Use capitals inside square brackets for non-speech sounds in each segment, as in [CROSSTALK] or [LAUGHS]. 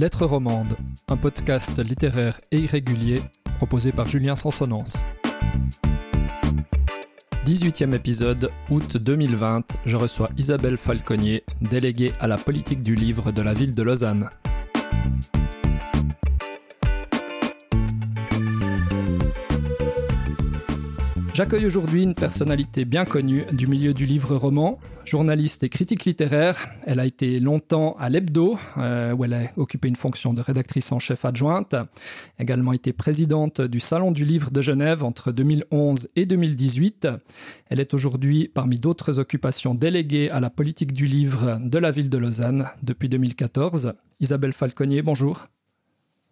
Lettres romandes, un podcast littéraire et irrégulier proposé par Julien Sansonance. 18e épisode, août 2020, je reçois Isabelle Falconier, déléguée à la politique du livre de la ville de Lausanne. J'accueille aujourd'hui une personnalité bien connue du milieu du livre roman, journaliste et critique littéraire. Elle a été longtemps à l'Hebdo, euh, où elle a occupé une fonction de rédactrice en chef adjointe. Également été présidente du Salon du livre de Genève entre 2011 et 2018. Elle est aujourd'hui, parmi d'autres occupations, déléguée à la politique du livre de la ville de Lausanne depuis 2014. Isabelle Falconier, bonjour.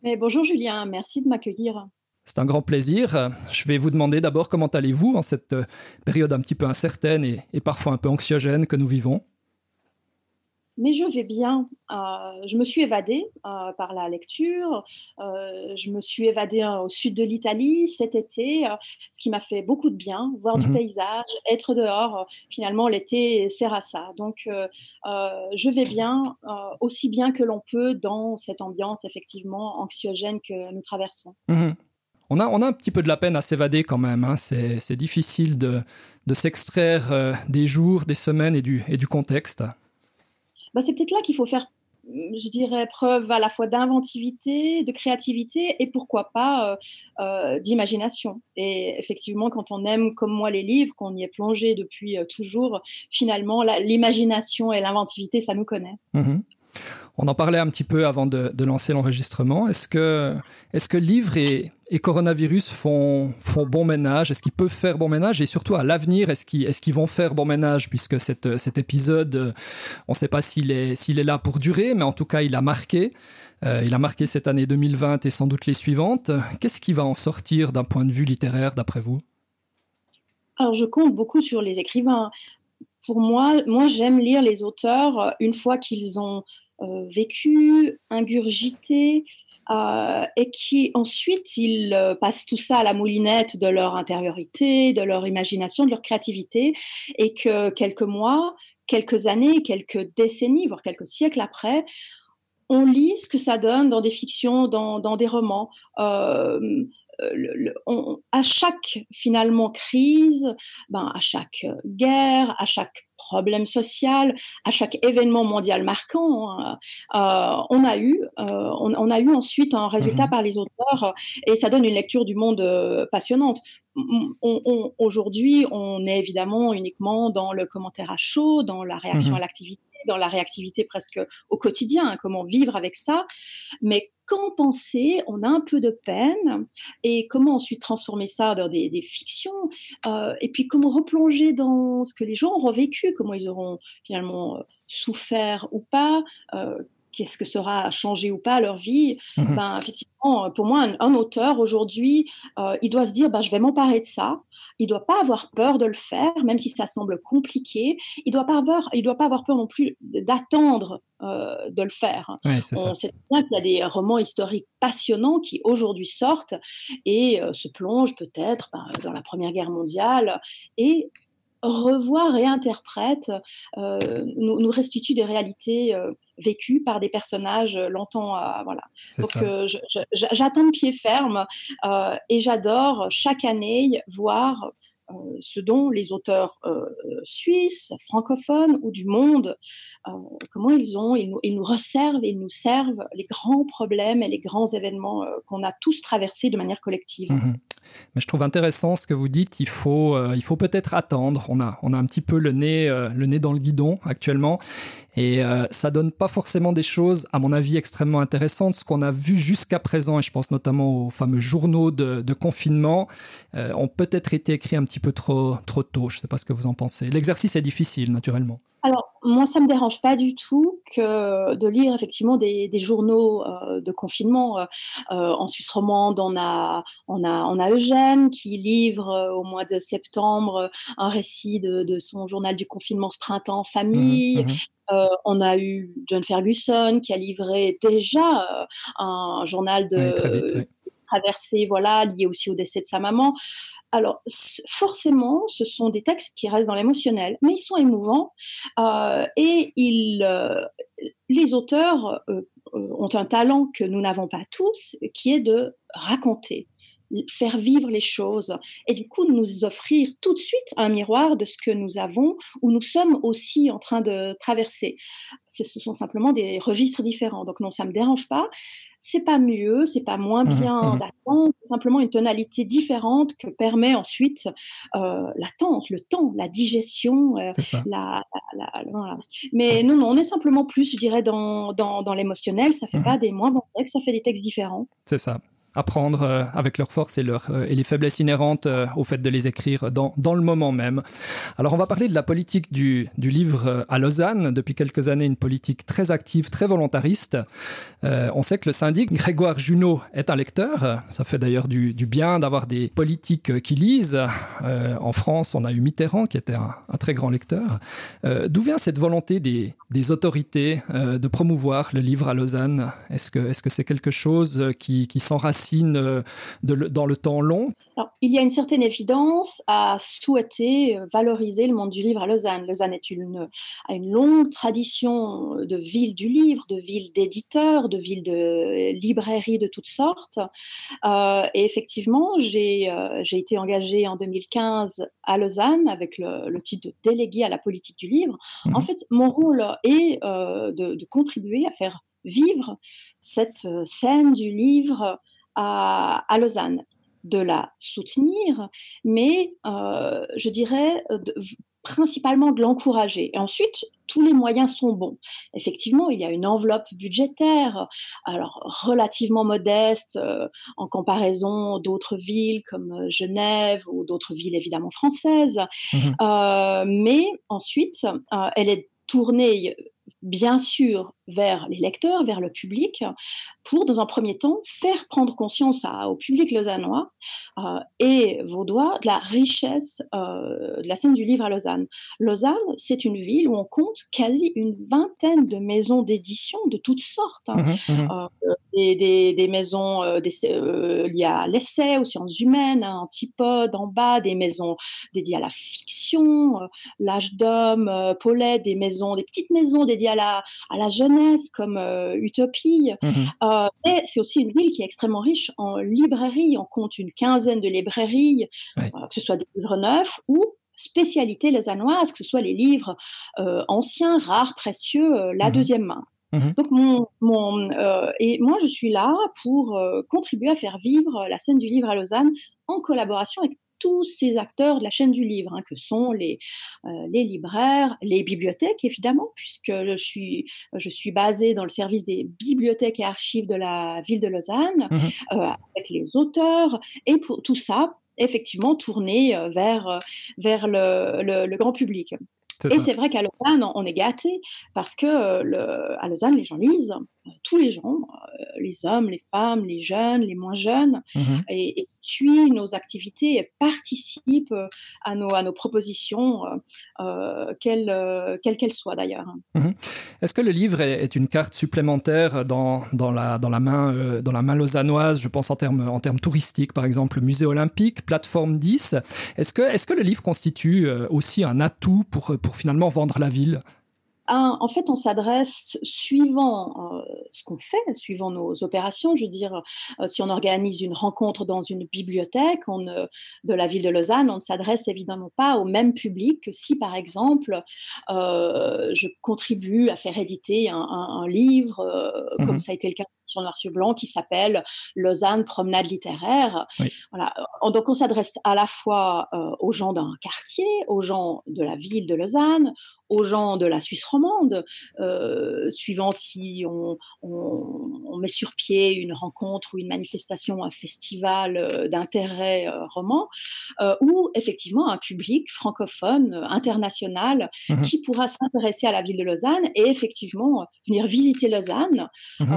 Mais bonjour Julien, merci de m'accueillir. C'est un grand plaisir. Je vais vous demander d'abord comment allez-vous en cette euh, période un petit peu incertaine et, parfois un peu anxiogène que nous vivons. Mais je vais bien. Euh, je me suis évadée euh, par la lecture. je me suis évadée au sud de l'Italie cet été, ce qui m'a fait beaucoup de bien. Voir du mhm. paysage, être dehors. finalement, l'été sert à ça. Donc, je vais bien, aussi bien que l'on peut dans cette ambiance effectivement anxiogène que nous traversons. Mhm on a, on a un petit peu de la peine à s'évader quand même. Hein. C'est difficile de, s'extraire euh, des jours, des semaines et du, et du contexte. Bah, c'est peut-être là qu'il faut faire, je dirais, preuve à la fois d'inventivité, de créativité et pourquoi pas euh, euh, d'imagination. Et effectivement, quand on aime comme moi les livres, qu'on y est plongé depuis toujours, finalement, l'imagination et l'inventivité, ça nous connaît. Mmh on en parlait un petit peu avant de, lancer l'enregistrement. Est-ce que, est que livres et, coronavirus font, font bon ménage? Est-ce qu'ils peuvent faire bon ménage? Et surtout, à l'avenir, est-ce qu'ils vont faire bon ménage? Puisque cet épisode, on ne sait pas s'il est, est là pour durer, mais en tout cas, il a marqué. Euh, il a marqué cette année 2020 et sans doute les suivantes. Qu'est-ce qui va en sortir d'un point de vue littéraire, d'après vous? Alors, je compte beaucoup sur les écrivains. Pour moi, moi j'aime lire les auteurs une fois qu'ils ont euh, vécu, ingurgité, euh, et qui ensuite ils euh, passent tout ça à la moulinette de leur intériorité, de leur imagination, de leur créativité, et que quelques mois, quelques années, quelques décennies, voire quelques siècles après, on lit ce que ça donne dans des fictions, dans, dans des romans. Euh, à chaque finalement crise, ben, à chaque guerre, à chaque problème social, à chaque événement mondial marquant, hein, euh, on a eu, euh, on, a eu ensuite un résultat mhm. par les auteurs et ça donne une lecture du monde euh, passionnante. Aujourd'hui, on est évidemment uniquement dans le commentaire à chaud, dans la réaction mhm. à l'activité dans la réactivité presque au quotidien, hein, comment vivre avec ça. Mais quand penser, on a un peu de peine, et comment ensuite transformer ça dans des, fictions, euh, et puis comment replonger dans ce que les gens ont revécu, comment ils auront finalement euh, souffert ou pas, euh, qu'est-ce que sera changé ou pas leur vie, mmh ben, effectivement, pour moi, un, auteur aujourd'hui, euh, il doit se dire, ben, je vais m'emparer de ça. Il doit pas avoir peur de le faire, même si ça semble compliqué. Il doit pas avoir, il doit pas avoir peur non plus d'attendre euh, de le faire. Ouais, On sait bien qu'il y a des romans historiques passionnants qui aujourd'hui sortent et euh, se plongent peut-être ben, dans la Première Guerre mondiale et revoit, réinterprète, euh, nous, nous, restitue des réalités euh, vécues par des personnages euh, longtemps. voilà. Donc j'attends de pied ferme et j'adore chaque année voir euh, ce dont les auteurs euh, suisses, francophones ou du monde, euh, comment ils ont, ils nous, ils nous resservent, ils nous servent les grands problèmes et les grands événements qu'on a tous traversés de manière collective. Mhm. Mais je trouve intéressant ce que vous dites. Il faut, faut peut-être attendre. On a, on a un petit peu le nez, le nez dans le guidon actuellement. Et euh, ça donne pas forcément des choses, à mon avis, extrêmement intéressantes. Ce qu'on a vu jusqu'à présent, et je pense notamment aux fameux journaux de, confinement, euh, ont peut-être été écrits un petit peu trop, trop tôt. Je ne sais pas ce que vous en pensez. L'exercice est difficile, naturellement. Alors, moi, ça me dérange pas du tout que de lire effectivement des, journaux euh, de confinement. en Suisse romande, on a, on, a, on a Eugène qui livre au mois de septembre un récit de, son journal du confinement ce printemps famille. Mmh mmh euh, on a eu John Ferguson qui a livré déjà euh, un journal de traversée, voilà, lié aussi au décès de sa maman. Alors, forcément, ce sont des textes qui restent dans l'émotionnel, mais ils sont émouvants euh, et ils, les auteurs ont un talent que nous n'avons pas tous, qui est de raconter faire vivre les choses et du coup nous offrir tout de suite un miroir de ce que nous avons ou nous sommes aussi en train de traverser. Ce sont simplement des registres différents. Donc non, ça me dérange pas. C'est pas mieux, c'est pas moins mmh bien mmh d'attendre, simplement une tonalité différente que permet ensuite euh, l'attente, le temps, la digestion. Euh, la, Mais non, non, on est simplement plus, je dirais, dans, dans, dans l'émotionnel. Ça fait mmh pas des moins bons textes, ça fait des textes différents. C'est ça apprendre euh, avec leurs forces et, leur, euh, et les faiblesses inhérentes euh, au fait de les écrire dans, dans, le moment même. Alors on va parler de la politique du, du livre à Lausanne. Depuis quelques années, une politique très active, très volontariste. On sait que le syndic Grégoire Junot est un lecteur. Ça fait d'ailleurs du, du, bien d'avoir des politiques qui lisent. En France, on a eu Mitterrand qui était un, très grand lecteur. D'où vient cette volonté des, des autorités de promouvoir le livre à Lausanne? Est-ce que c'est -ce c'est quelque chose qui, qui s'enracine euh, dans le temps long Il y a une certaine évidence à souhaiter euh, valoriser le monde du livre à Lausanne. Lausanne est une, a une longue tradition de ville du livre, de ville d'éditeurs, de ville de librairies de toutes sortes. Euh, et effectivement, j'ai été engagée en 2015 à Lausanne avec le, titre de délégué à la politique du livre. Mmh en fait, mon rôle est de, de, contribuer à faire vivre cette scène du livre à, Lausanne, de la soutenir, mais euh, je dirais principalement de l'encourager. Et ensuite, tous les moyens sont bons. Effectivement, il y a une enveloppe budgétaire, alors relativement modeste euh, en comparaison d'autres villes comme euh, Genève ou d'autres villes évidemment françaises, mmh mais ensuite, elle est tournée bien sûr vers les lecteurs, vers le public, pour, dans un premier temps, faire prendre conscience au public lausannois euh, et vaudois de la richesse euh, de la scène du livre à Lausanne. Lausanne, c'est une ville où on compte quasi une vingtaine de maisons d'édition de toutes sortes. Hein. Mmh mmh euh, des, des, maisons liées à l'essai, aux sciences humaines, hein, Antipode en bas, des maisons dédiées à la fiction, l'âge d'homme, Paulette, des maisons, des petites maisons dédiées à la, à la jeunesse comme euh, Utopie. Mhm. Euh, mais c'est aussi une ville qui est extrêmement riche en librairies. On compte une quinzaine de librairies, euh, que ce soit des livres neufs ou spécialités lausannoises, que ce soit les livres anciens, rares, précieux, la mhm. deuxième main. Mhm. Donc mon, mon et moi je suis là pour contribuer à faire vivre la scène du livre à Lausanne en collaboration avec tous ces acteurs de la chaîne du livre, hein, que sont les, euh, les libraires, les bibliothèques, évidemment, puisque je suis, je suis basée dans le service des bibliothèques et archives de la ville de Lausanne, mmh euh, avec les auteurs, et pour tout ça, effectivement, tourner euh, vers, vers le, le grand public. Et c'est vrai qu'à Lausanne, on est gâté parce que le, à Lausanne, les gens lisent, tous les gens, les hommes, les femmes, les jeunes, les moins jeunes, mmh et, et nos activités et participent à nos, à nos propositions, euh, quelles qu'elles soient d'ailleurs. Mmh Est-ce que le livre est, une carte supplémentaire dans, dans, la, dans, la main, euh, dans la main lausannoise? Je pense en termes, en termes touristiques, par exemple, le musée olympique, plateforme 10. Est-ce que, est que le livre constitue aussi un atout pour, pour finalement vendre la ville? En fait, on s'adresse suivant euh, ce qu'on fait, suivant nos opérations. Je veux dire, euh, si on organise une rencontre dans une bibliothèque on, de la ville de Lausanne, on ne s'adresse évidemment pas au même public que si, par exemple, euh, je contribue à faire éditer un, un, un livre, mmh comme ça a été le cas sur noir sur blanc, qui s'appelle Lausanne Promenade littéraire. Oui. Voilà. Donc, on s'adresse à la fois aux gens d'un quartier, aux gens de la ville de Lausanne, aux gens de la Suisse romande, euh, suivant si on, on, on, met sur pied une rencontre ou une manifestation, un festival euh, d'intérêt euh, roman, euh, ou effectivement un public francophone euh, international mmh qui pourra s'intéresser à la ville de Lausanne et effectivement venir visiter Lausanne. Mmh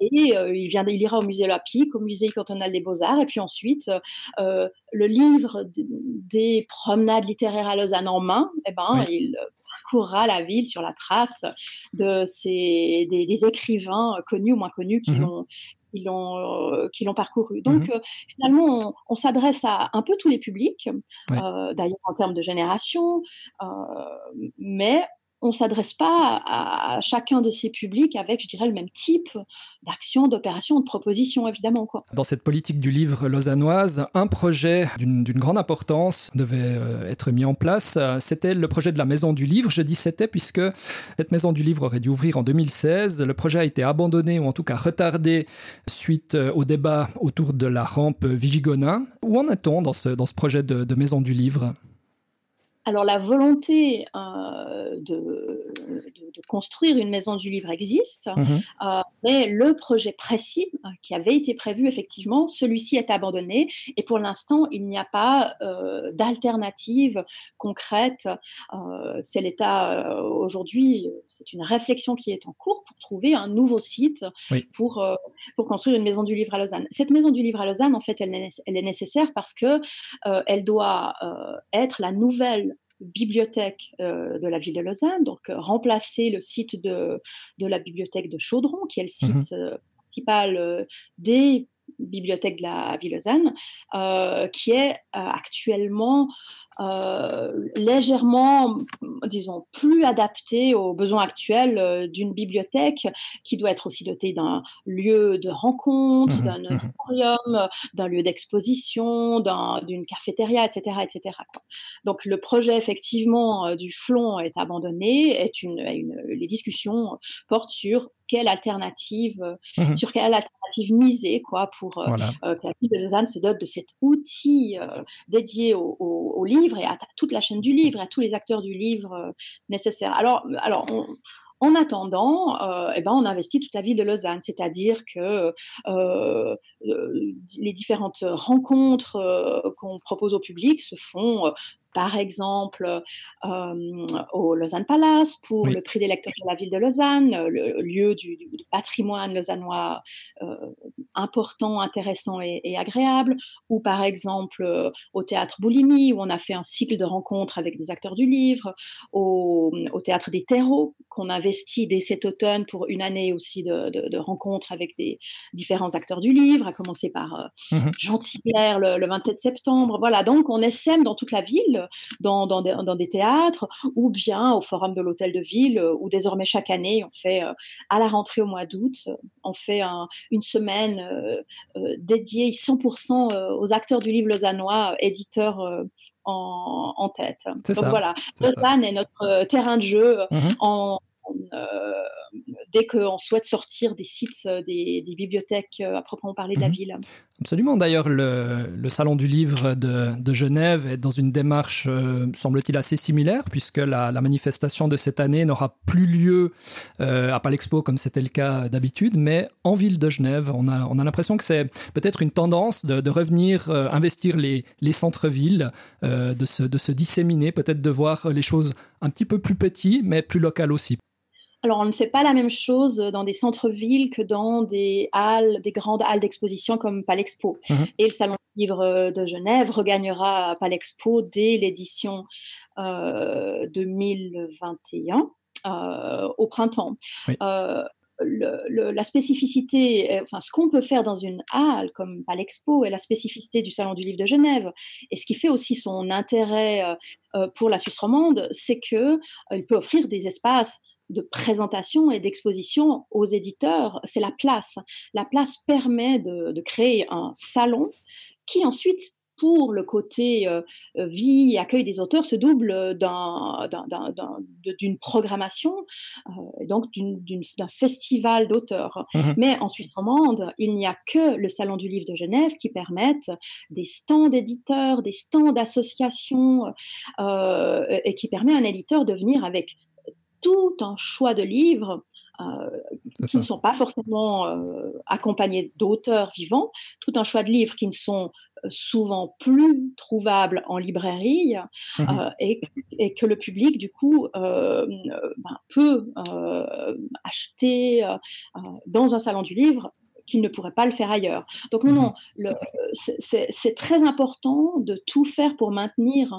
et il, vient, il ira au musée olympique, au musée cantonal des beaux-arts, et puis ensuite le livre des promenades littéraires à Lausanne en main, eh ben, oui. il parcourra la ville sur la trace de ces, des, des écrivains connus ou moins connus qui mmh l'ont qui l'ont euh, parcouru. Donc mmh euh, finalement, on, on s'adresse à un peu tous les publics, ouais. euh, d'ailleurs en termes de génération, euh, mais on ne s'adresse pas à, chacun de ces publics avec, je dirais, le même type d'action, d'opération, de proposition, évidemment. Dans cette politique du livre lausannoise, un projet d'une grande importance devait euh, être mis en place. C'était le projet de la Maison du Livre. Je dis c'était puisque cette Maison du Livre aurait dû ouvrir en 2016. Le projet a été abandonné ou en tout cas retardé suite euh, au débat autour de la rampe Vigigonin. Où en est-on dans ce projet de Maison du Livre? Alors la volonté euh, de, construire une maison du livre existe, mhm. euh, mais le projet précis euh, qui avait été prévu, effectivement, celui-ci est abandonné et pour l'instant, il n'y a pas d'alternative concrète. c'est l'état aujourd'hui, c'est une réflexion qui est en cours pour trouver un nouveau site pour, pour construire une maison du livre à Lausanne. Cette maison du livre à Lausanne, en fait, elle, elle est nécessaire parce que elle doit être la nouvelle bibliothèque euh, de la ville de Lausanne, donc euh, remplacer le site de, de, la bibliothèque de Chaudron, qui est le mhm. site euh, principal des bibliothèque de la ville Lausanne, euh, qui est euh, actuellement euh, légèrement, disons, plus adaptée aux besoins actuels d'une bibliothèque qui doit être aussi dotée d'un lieu de rencontre, mmh d'un mmh auditorium, d'un lieu d'exposition, d'une cafétéria, etc. etc. Donc le projet effectivement du flon est abandonné, est une, les discussions portent sur quelle alternative, mmh sur quelle alternative miser quoi, pour euh, euh, que la ville de Lausanne se dote de cet outil euh, dédié au, livre et à toute la chaîne du livre, à tous les acteurs du livre nécessaires. Alors, alors en attendant, eh ben, on investit toute la ville de Lausanne, c'est-à-dire que les différentes rencontres qu'on propose au public se font par exemple euh, au Lausanne Palace pour le prix des lecteurs de la ville de Lausanne, le lieu du, patrimoine lausannois euh, important, intéressant et, agréable, ou par exemple euh, au théâtre Boulimie où on a fait un cycle de rencontres avec des acteurs du livre, au, théâtre des terreaux qu'on investit dès cet automne pour une année aussi de, rencontres avec des différents acteurs du livre, à commencer par mmh Jean le, le 27 septembre. Voilà, donc on essaime dans toute la ville dans, dans, des, théâtres, ou bien au Forum de l'Hôtel de Ville, euh, où désormais chaque année, on fait, euh, à la rentrée au mois d'août, on fait une semaine euh, dédiée 100% aux acteurs du livre lausannois, éditeurs en, tête. Donc voilà, Lausanne est notre terrain de jeu mmh en, dès qu'on souhaite sortir des sites euh, des, bibliothèques euh, à proprement parler de la mhm. ville. Absolument. D'ailleurs, le, Salon du Livre de, Genève est dans une démarche, euh, semble-t-il, assez similaire, puisque la, manifestation de cette année n'aura plus lieu à Palexpo comme c'était le cas d'habitude, mais en ville de Genève. On a, on a l'impression que c'est peut-être une tendance de, revenir investir les, les centres-villes, de, se, de se disséminer, peut-être de voir les choses un petit peu plus petites, mais plus locales aussi. Alors, on ne fait pas la même chose dans des centres-villes que dans des halles, des grandes halles d'exposition comme Palexpo. Mhm. Et le Salon du Livre de Genève regagnera Palexpo dès l'édition 2021 euh, euh, au printemps. Euh, la spécificité, enfin, ce qu'on peut faire dans une halle comme Palexpo est la spécificité du Salon du Livre de Genève. Et ce qui fait aussi son intérêt pour la Suisse romande, c'est qu'il peut offrir des espaces de présentation et d'exposition aux éditeurs, c'est la place. La place permet de, créer un salon qui ensuite pour le côté euh, euh, vie et accueil des auteurs se double d'une programmation, euh, donc d'un festival d'auteurs. Mmh Mais en Suisse romande, il n'y a que le Salon du Livre de Genève qui permettent des stands d'éditeurs, des stands d'associations, et qui permet à un éditeur de venir avec tout un choix de livres euh, qui ne sont pas forcément euh, accompagnés d'auteurs vivants, tout un choix de livres qui ne sont euh, souvent plus trouvables en librairie mmh et, que le public, du coup, ben, peut acheter dans un salon du livre qu'il ne pourrait pas le faire ailleurs. Donc non, non, c'est très important de tout faire pour maintenir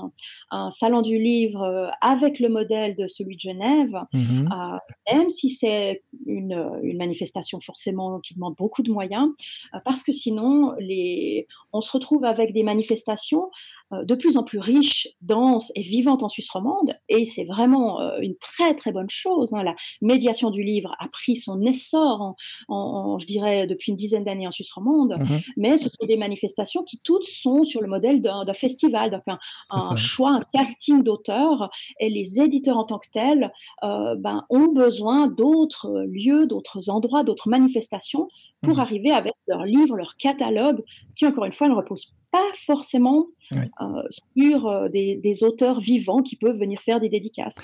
un, salon du livre euh, avec le modèle de celui de Genève, mmh euh, même si c'est une, manifestation forcément qui demande beaucoup de moyens, euh, parce que sinon, les, on se retrouve avec des manifestations de plus en plus riche, dense et vivante en Suisse romande, et c'est vraiment une très très bonne chose. Hein. La médiation du livre a pris son essor, en, je dirais, depuis une dizaine d'années en Suisse romande, mmh mais ce sont des manifestations qui toutes sont sur le modèle d'un festival, donc un, choix, un casting d'auteurs, et les éditeurs en tant que tels ben, ont besoin d'autres lieux, d'autres endroits, d'autres manifestations pour mmh arriver avec leur livre, leur catalogue, qui encore une fois ne repose pas forcément euh, sur euh, des, auteurs vivants qui peuvent venir faire des dédicaces.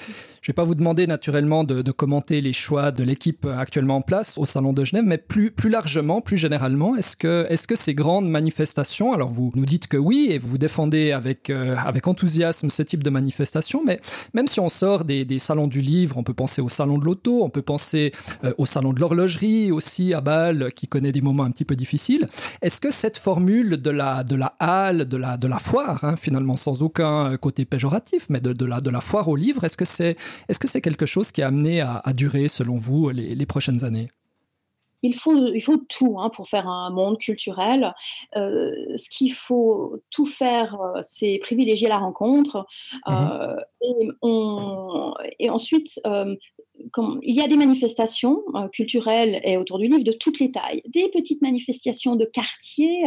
Je ne vais pas vous demander naturellement de, commenter les choix de l'équipe actuellement en place au Salon de Genève, mais plus, plus largement, plus généralement, est-ce que, est -ce que ces grandes manifestations, alors vous nous dites que oui, et vous défendez avec, euh, avec enthousiasme ce type de manifestation, mais même si on sort des, des salons du livre, on peut penser au salon de l'auto, on peut penser au salon de l'horlogerie aussi à Bâle, qui connaît des moments un petit peu difficiles, est-ce que cette formule de la, de la halle, de la, de la foire, hein, finalement sans aucun côté péjoratif, mais de, de, la, de la foire au livre, est-ce que c'est est -ce c'est quelque chose qui est amené à, durer, selon vous, les, prochaines années? Il faut, il faut tout hein, pour faire un monde culturel. Euh, ce qu'il faut tout faire, euh, c'est privilégier la rencontre. Mmh euh, et, on, et, ensuite, il y a des manifestations euh, culturelles et autour du livre de toutes les tailles, des petites manifestations de quartier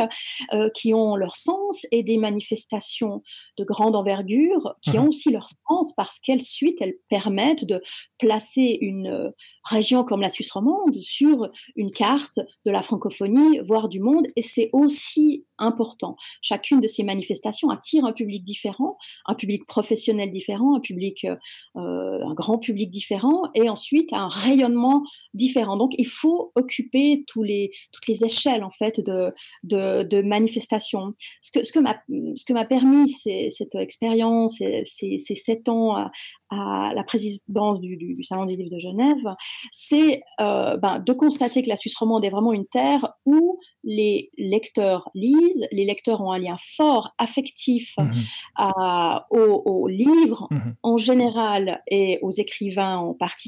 euh, qui ont leur sens et des manifestations de grande envergure qui mhm. ont aussi leur sens parce qu'elles suite elles permettent de placer une euh, région comme la Suisse romande sur une carte de la francophonie, voire du monde, et c'est aussi important. Chacune de ces manifestations attire un public différent, un public professionnel différent, un public, un grand public différent, et ensuite un rayonnement différent. Donc, il faut occuper tous les, toutes les échelles en fait de, de, manifestations. Ce que, ce que m'a ce que m'a permis cette expérience, ces, ces sept ans à, à la présidence du, du, Salon des livres de Genève, c'est euh, ben, de constater que la Suisse romande est vraiment une terre où les lecteurs lisent, les lecteurs ont un lien fort, affectif mmh à, aux, livres mmh en général et aux écrivains en particulier,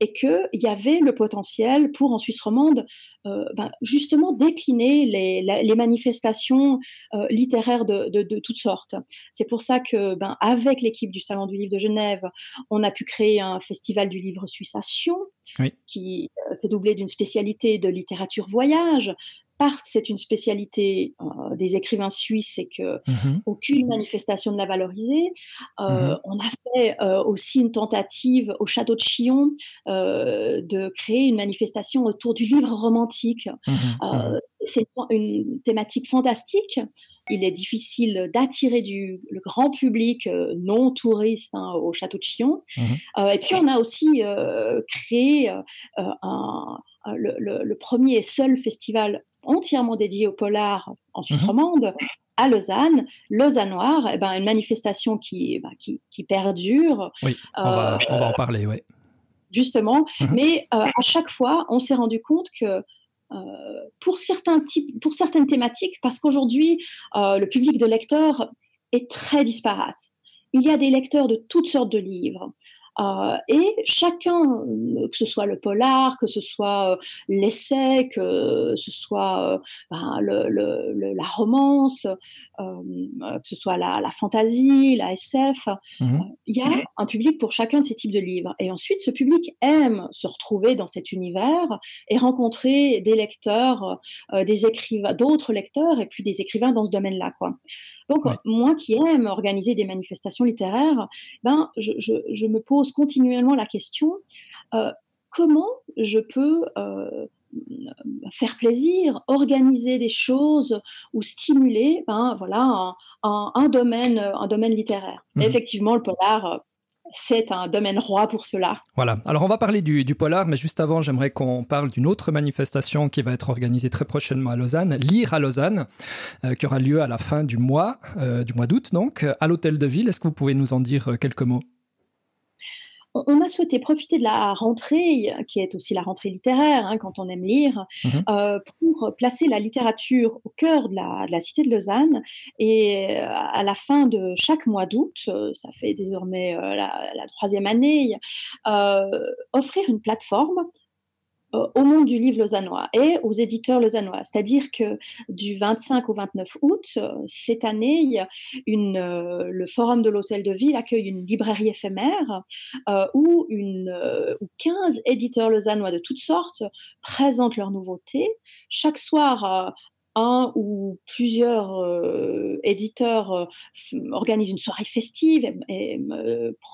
et qu'il y avait le potentiel pour en Suisse romande euh, ben, justement décliner les, les manifestations euh, littéraires de, de, de, toutes sortes. C'est pour ça que, ben, avec l'équipe du Salon du Livre de Genève, on a pu créer un festival du livre Sion, qui euh, s'est doublé d'une spécialité de littérature voyage, parce que c'est une spécialité euh, des écrivains suisses et que mhm. aucune manifestation ne l'a valorisé. Euh, mhm. On a fait euh, aussi une tentative au château de Chillon de créer une manifestation autour du livre romantique. Mhm. c'est une thématique fantastique. Il est difficile d'attirer du le grand public non touriste hein, au château de Chillon. et puis on a aussi créé un le, premier et seul festival entièrement dédié au polar en Suisse mhm. romande, à Lausanne, Lausannoir, et eh ben, une manifestation qui, bah, qui, perdure. Oui, on, va, on, va, en parler, oui. Justement, mhm. mais euh, à chaque fois, on s'est rendu compte que euh, pour, certains types, pour certaines thématiques, parce qu'aujourd'hui, euh, le public de lecteurs est très disparate. Il y a des lecteurs de toutes sortes de livres. Euh, et chacun, euh, que ce soit le polar, que ce soit euh, l'essai, que ce soit ben, le, la romance, que ce soit la, la fantasy, la SF, mmh il y a un public pour chacun de ces types de livres. Et ensuite, ce public aime se retrouver dans cet univers et rencontrer des lecteurs, des écrivains, d'autres lecteurs et puis des écrivains dans ce domaine-là. Quoi. Donc, moi qui aime organiser des manifestations littéraires, ben, je, je, me pose continuellement la question euh, comment je peux euh, faire plaisir, organiser des choses ou stimuler ben, voilà, un, un, domaine, un domaine littéraire. Mmh effectivement, le polar c'est un domaine roi pour cela. Voilà. Alors on va parler du, polar, mais juste avant, j'aimerais qu'on parle d'une autre manifestation qui va être organisée très prochainement à Lausanne, Lire à Lausanne, euh, qui aura lieu à la fin du mois, euh, du mois d'août donc, à l'hôtel de ville. Est-ce que vous pouvez nous en dire euh, quelques mots? On a souhaité profiter de la rentrée, qui est aussi la rentrée littéraire, hein, quand on aime lire, mhm. euh, pour placer la littérature au cœur de la, cité de Lausanne. Et euh, à la fin de chaque mois d'août, euh, ça fait désormais la, troisième année, offrir une plateforme euh, au monde du livre lausannois et aux éditeurs lausannois. C'est-à-dire que du 25 au 29 août, euh, cette année, euh, le Forum de l'Hôtel de Ville accueille une librairie éphémère où, une, où 15 éditeurs lausannois de toutes sortes présentent leurs nouveautés. Chaque soir, un ou plusieurs euh, éditeurs organisent une soirée festive et,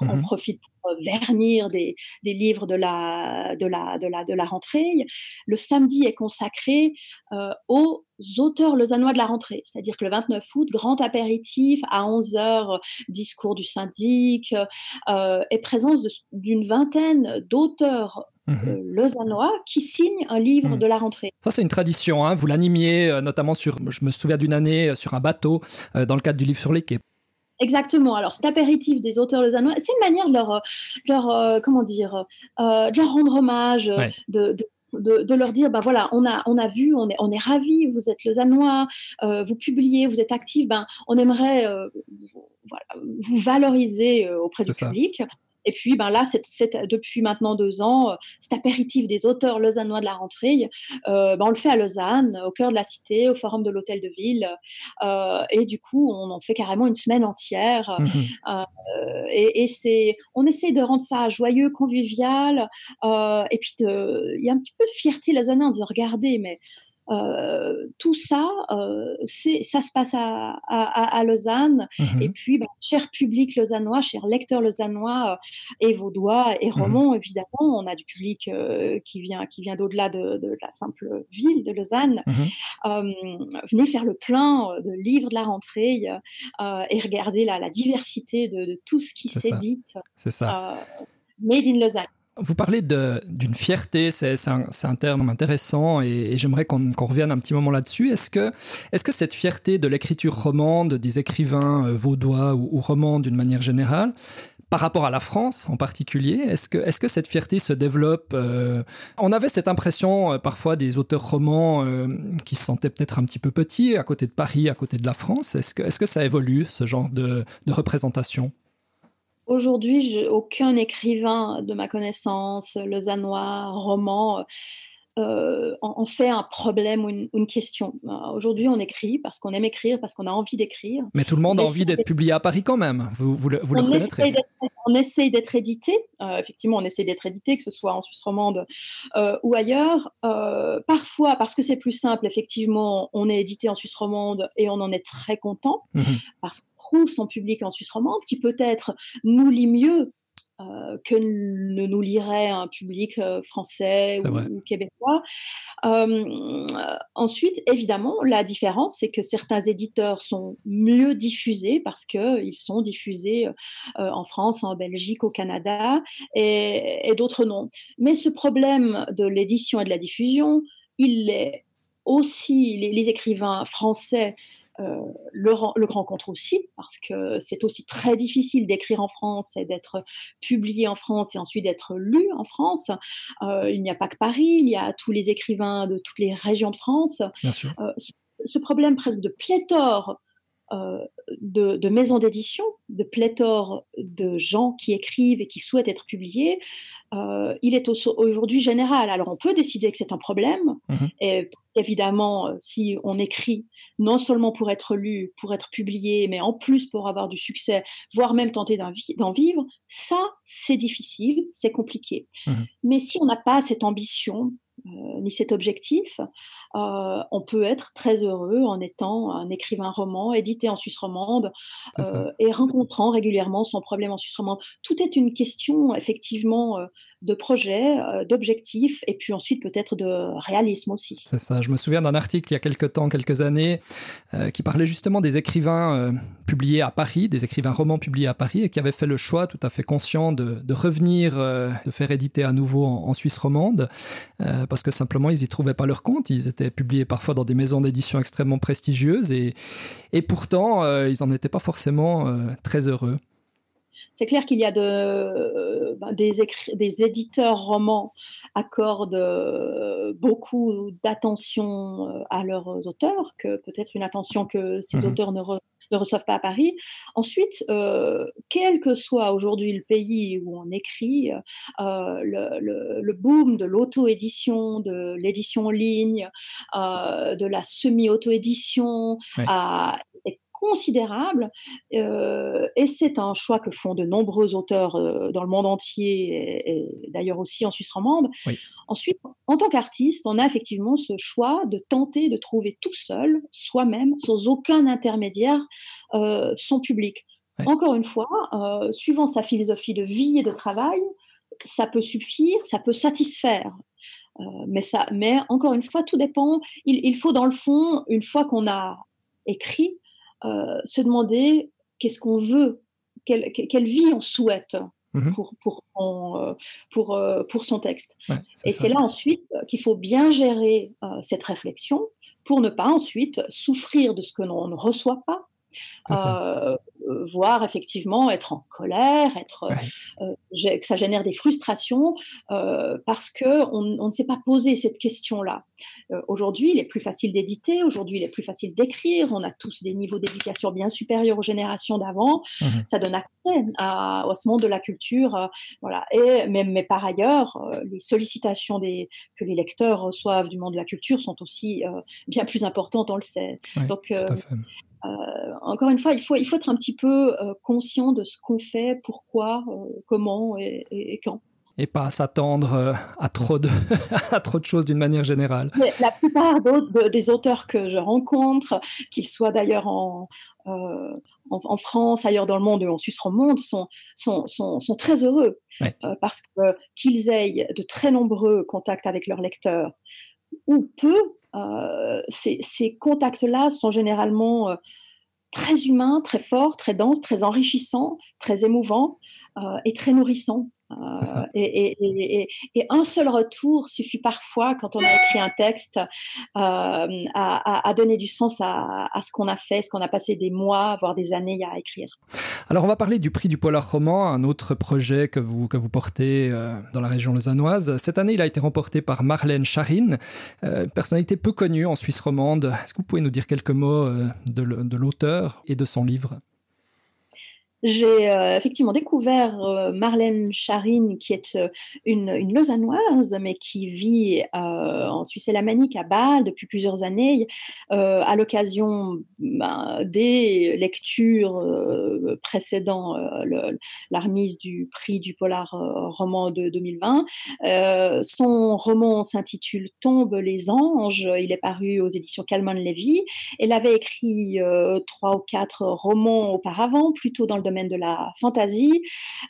en mmh profitent pour vernir des, des, livres de la, de, la, de, la, de la rentrée. Le samedi est consacré aux auteurs lausannois de la rentrée, c'est-à-dire que le 29 août, grand apéritif à 11h, discours du syndic et présence d'une vingtaine d'auteurs. Euh, lausannois qui signe un livre mhm. de la rentrée. Ça, c'est une tradition. Hein. Vous l'animiez euh, notamment sur, je me souviens d'une année, euh, sur un bateau, dans le cadre du livre sur les quais. Exactement. Alors, cet apéritif des auteurs lausannois, c'est une manière de leur, leur comment dire, de leur rendre hommage, de, de, leur dire, ben voilà, on a, on a vu, on est, on est ravis, vous êtes lausannois, vous publiez, vous êtes actifs, ben, on aimerait vous valoriser auprès du public. Et puis ben là, depuis maintenant deux ans, euh, cet apéritif des auteurs lausannois de la rentrée, euh, ben, on le fait à Lausanne, au cœur de la cité, au forum de l'hôtel de ville. Euh, et du coup, on en fait carrément une semaine entière. Mmh et, c'est, on essaie de rendre ça joyeux, convivial. et puis, il y a un petit peu de fierté lausannoise en disant, regardez, mais tout ça, euh, ça se passe à, à, Lausanne. Mhm. Et puis, ben, cher public lausannois, cher lecteur lausannois euh, et vaudois et mhm. romans, évidemment, on a du public qui vient, qui vient d'au-delà de, la simple ville de Lausanne. Mhm. venez faire le plein de livres de la rentrée et regarder la, la diversité de, tout ce qui s'édite. C'est ça. made in Lausanne. Vous parlez d'une fierté, c'est un, terme intéressant et, j'aimerais qu'on revienne un petit moment là-dessus. Est-ce que, cette fierté de l'écriture romande, des écrivains euh, vaudois ou, ou romands d'une manière générale, par rapport à la France en particulier, est-ce que, cette fierté se développe euh, On avait cette impression euh, parfois des auteurs romans qui se sentaient peut-être un petit peu petits à côté de Paris, à côté de la France. Est-ce que, ça évolue, ce genre de représentation? Aujourd'hui, aucun écrivain de ma connaissance, lausannois, roman, euh, en, fait un problème ou une, question. Euh, aujourd'hui, on écrit parce qu'on aime écrire, parce qu'on a envie d'écrire. Mais tout le monde a envie d'être publié à Paris quand même. Vous, vous le, reconnaîtrez. on essaie d'être édité. Euh, effectivement, on essaie d'être édité, que ce soit en Suisse romande ou ailleurs. parfois, parce que c'est plus simple, effectivement, on est édité en Suisse romande et on en est très content. Mmh parce qu'on trouve son public en Suisse romande qui peut-être nous lit mieux euh, que ne nous lirait un public euh, français ou, québécois. Euh, ensuite, évidemment, la différence, c'est que certains éditeurs sont mieux diffusés parce qu'ils sont diffusés en France, en Belgique, au Canada, et, d'autres non. Mais ce problème de l'édition et de la diffusion, il est aussi, les écrivains français euh, le, le, rencontre aussi, parce que c'est aussi très difficile d'écrire en France et d'être publié en France et ensuite d'être lu en France. Euh, il n'y a pas que Paris, il y a tous les écrivains de toutes les régions de France. Bien sûr. Euh, ce, problème presque de pléthore euh, de, maisons d'édition, de pléthore de gens qui écrivent et qui souhaitent être publiés, euh, il est aujourd'hui général. Alors on peut décider que c'est un problème, mhm. et évidemment, euh, si on écrit non seulement pour être lu, pour être publié, mais en plus pour avoir du succès, voire même tenter d'en vivre, ça c'est difficile, c'est compliqué. Mhm. Mais si on n'a pas cette ambition, ni cet objectif, euh, on peut être très heureux en étant un écrivain roman, édité en Suisse romande euh, et rencontrant régulièrement son problème en Suisse romande. Tout est une question effectivement euh, de projet, d'objectif et puis ensuite peut-être de réalisme aussi. C'est ça. Je me souviens d'un article il y a quelques temps, quelques années, qui parlait justement des écrivains publiés à Paris, des écrivains romans publiés à Paris et qui avaient fait le choix tout à fait conscient de, revenir, de faire éditer à nouveau en, Suisse romande parce que simplement ils y trouvaient pas leur compte. Ils étaient publiés parfois dans des maisons d'édition extrêmement prestigieuses et, pourtant, euh, ils n'en étaient pas forcément euh, très heureux. C'est clair qu'il y a de, ben, des, des, éditeurs romans accordent beaucoup d'attention à leurs auteurs, que peut-être une attention que ces mmh auteurs ne, ne reçoivent pas à Paris. Ensuite, euh, quel que soit aujourd'hui le pays où on écrit, euh, le, boom de l'auto-édition, de l'édition en ligne, euh, de la semi-auto-édition est considérable euh, et c'est un choix que font de nombreux auteurs euh, dans le monde entier et, d'ailleurs aussi en Suisse romande. Ensuite, en tant qu'artiste, on a effectivement ce choix de tenter de trouver tout seul, soi-même, sans aucun intermédiaire, euh, son public. Encore une fois, suivant sa philosophie de vie et de travail, ça peut suffire, ça peut satisfaire. mais, ça, mais encore une fois, tout dépend. Il, il faut dans le fond, une fois qu'on a écrit, euh, se demander qu'est-ce qu'on veut, quelle, quelle, vie on souhaite. Mhm. Pour, pour, son, euh, pour, euh, pour son texte. et c'est là ensuite qu'il faut bien gérer cette réflexion pour ne pas ensuite souffrir de ce que l'on ne reçoit pas, euh, voir effectivement être en colère, être, euh, que ça génère des frustrations euh, parce que on, ne s'est pas posé cette question-là. aujourd'hui, il est plus facile d'éditer, aujourd'hui, il est plus facile d'écrire. On a tous des niveaux d'éducation bien supérieurs aux générations d'avant. Mmh ça donne accès à, ce monde de la culture, voilà. Et mais, mais par ailleurs, les sollicitations des, que les lecteurs reçoivent du monde de la culture sont aussi bien plus importantes, on le sait. Donc euh, encore une fois, il faut, il faut être un petit peu euh, conscient de ce qu'on fait, pourquoi, euh, comment et, quand. Et pas s'attendre à trop de [LAUGHS] à trop de choses d'une manière générale. la plupart des auteurs que je rencontre, qu'ils soient d'ailleurs en, en, France, ailleurs dans le monde ou en Suisse romande, sont, sont, sont, sont très heureux. Parce que qu'ils aient de très nombreux contacts avec leurs lecteurs ou peu, euh, ces, contacts-là sont généralement euh, très humains, très forts, très denses, très enrichissants, très émouvants euh, et très nourrissants. Euh, et, un seul retour suffit parfois, quand on a écrit un texte, euh, à, donner du sens à, ce qu'on a fait, ce qu'on a passé des mois, voire des années à écrire. Alors, on va parler du prix du polar roman, un autre projet que vous, que vous portez euh, dans la région lausannoise. Cette année, il a été remporté par Marlène Charine, personnalité peu connue en Suisse romande. Est-ce que vous pouvez nous dire quelques mots de l'auteur et de son livre? J'ai euh, effectivement découvert euh, Marlène Charine, qui est euh, une, une, lausannoise, mais qui vit en Suisse alémanique à Bâle depuis plusieurs années, à l'occasion ben, des lectures précédant la remise du prix du polar roman de 2020. son roman s'intitule Tombe les anges. Il est paru aux éditions Calman Levy. Elle avait écrit trois ou quatre romans auparavant, plutôt dans le domaine de la fantaisie.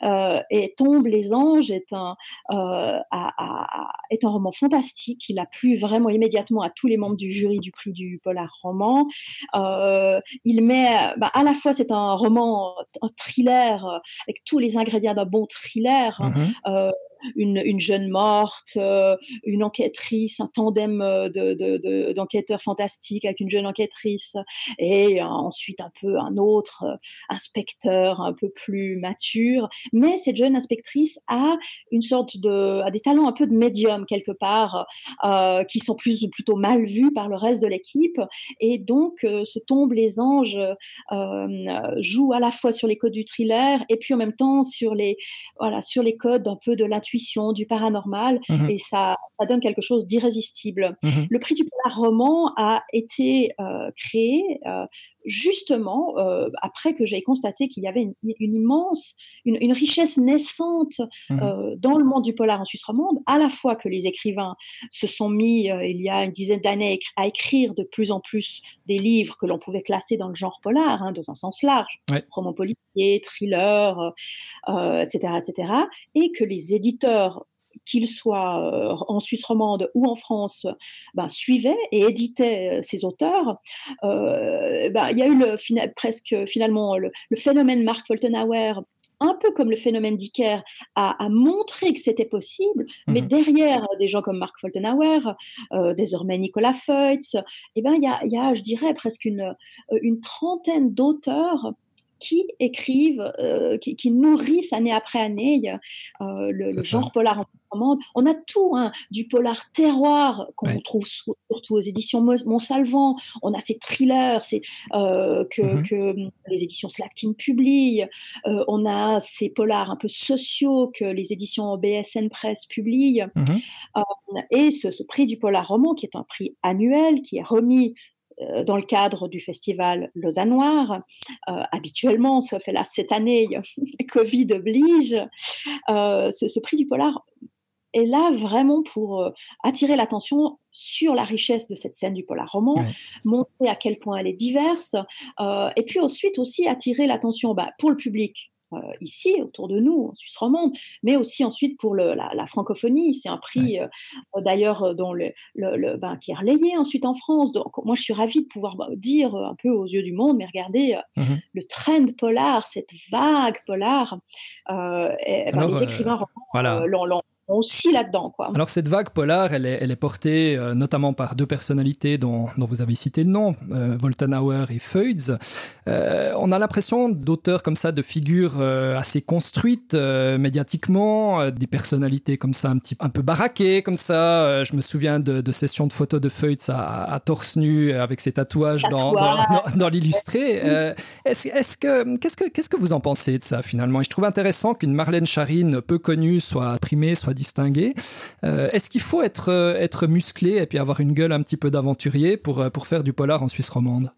Euh, et Tombe les anges est un, euh, est un roman fantastique. Il a plu vraiment immédiatement à tous les membres du jury du prix du polar roman. Euh, il met, bah, à la fois c'est un roman, un thriller avec tous les ingrédients d'un bon thriller. Mmh une, jeune morte, euh, une enquêtrice, un tandem euh, d'enquêteurs de, fantastiques avec une jeune enquêtrice, et ensuite un peu un autre euh, inspecteur un peu plus mature. Mais cette jeune inspectrice a une sorte de, a des talents un peu de médium quelque part, qui sont plus plutôt mal vus par le reste de l'équipe, et donc ce tombe les anges joue à la fois sur les codes du thriller et puis en même temps sur les voilà sur les codes un peu de l'intuition du paranormal, mhm. et ça, donne quelque chose d'irrésistible. Mhm. Le prix du polar roman a été euh, créé euh, justement euh, après que j'ai constaté qu'il y avait une, immense, une, richesse naissante mhm. dans le monde du polar en Suisse romande, à la fois que les écrivains se sont mis il y a une dizaine d'années à écrire de plus en plus des livres que l'on pouvait classer dans le genre polar, hein, dans un sens large, roman policier, thriller, etc., etc., et que les éditeurs qu'ils soient euh, en Suisse romande ou en France, ben, suivaient et éditaient euh, ces auteurs. Euh, ben, il y a eu le, presque finalement le, phénomène Mark Foltenauer un peu comme le phénomène Dicker, a, montré que c'était possible, mais mhm. derrière des gens comme Mark Foltenauer, désormais Nicolas Feutz, eh ben, il y, a, y a, je dirais, presque une, une trentaine d'auteurs qui écrivent, qui, nourrissent année après année le, genre polar on a tout, hein, du polar terroir qu'on trouve surtout aux éditions Montsalvant. On a ces thrillers euh, mm-hmm. que, les éditions Slatkin publient. Euh, on a ces polars un peu sociaux que les éditions BSN Press publient. Euh, et ce, ce, prix du polar roman, qui est un prix annuel, qui est remis dans le cadre du festival Lausannoir. habituellement, sauf là cette année, [LAUGHS] Covid oblige, ce, prix du polar est là vraiment pour euh, attirer l'attention sur la richesse de cette scène du polar roman, montrer à quel point elle est diverse, euh, et puis ensuite aussi attirer l'attention bah, pour le public. Euh, ici, autour de nous, en Suisse romande, mais aussi ensuite pour le, la, francophonie. C'est un prix d'ailleurs dont le, le, ben, qui est relayé ensuite en France. Donc, moi, je suis ravie de pouvoir bah, dire un peu aux yeux du monde, mais regardez mmh le trend polar, cette vague polar. Et, ben, les écrivains voilà. l'ont aussi là-dedans. Quoi. Alors cette vague polar, elle est, elle est portée euh, notamment par deux personnalités dont, dont, vous avez cité le nom, euh, Voltenauer et Feuds. Euh, on a l'impression d'auteurs comme ça, de figures assez construites médiatiquement, des personnalités comme ça, un, petit, un peu baraquées comme ça. je me souviens de, de, sessions de photos de Feuds à, à, torse nu avec ses tatouages dans, dans, dans, l'illustré. est-ce, est-ce que, qu'est-ce, que, qu'est-ce que vous en pensez de ça finalement? Et je trouve intéressant qu'une Marlène Charine peu connue soit primée, soit distinguer. Euh, est-ce qu'il faut être, euh, être musclé et puis avoir une gueule un petit peu d'aventurier pour, euh, pour faire du polar en Suisse romande?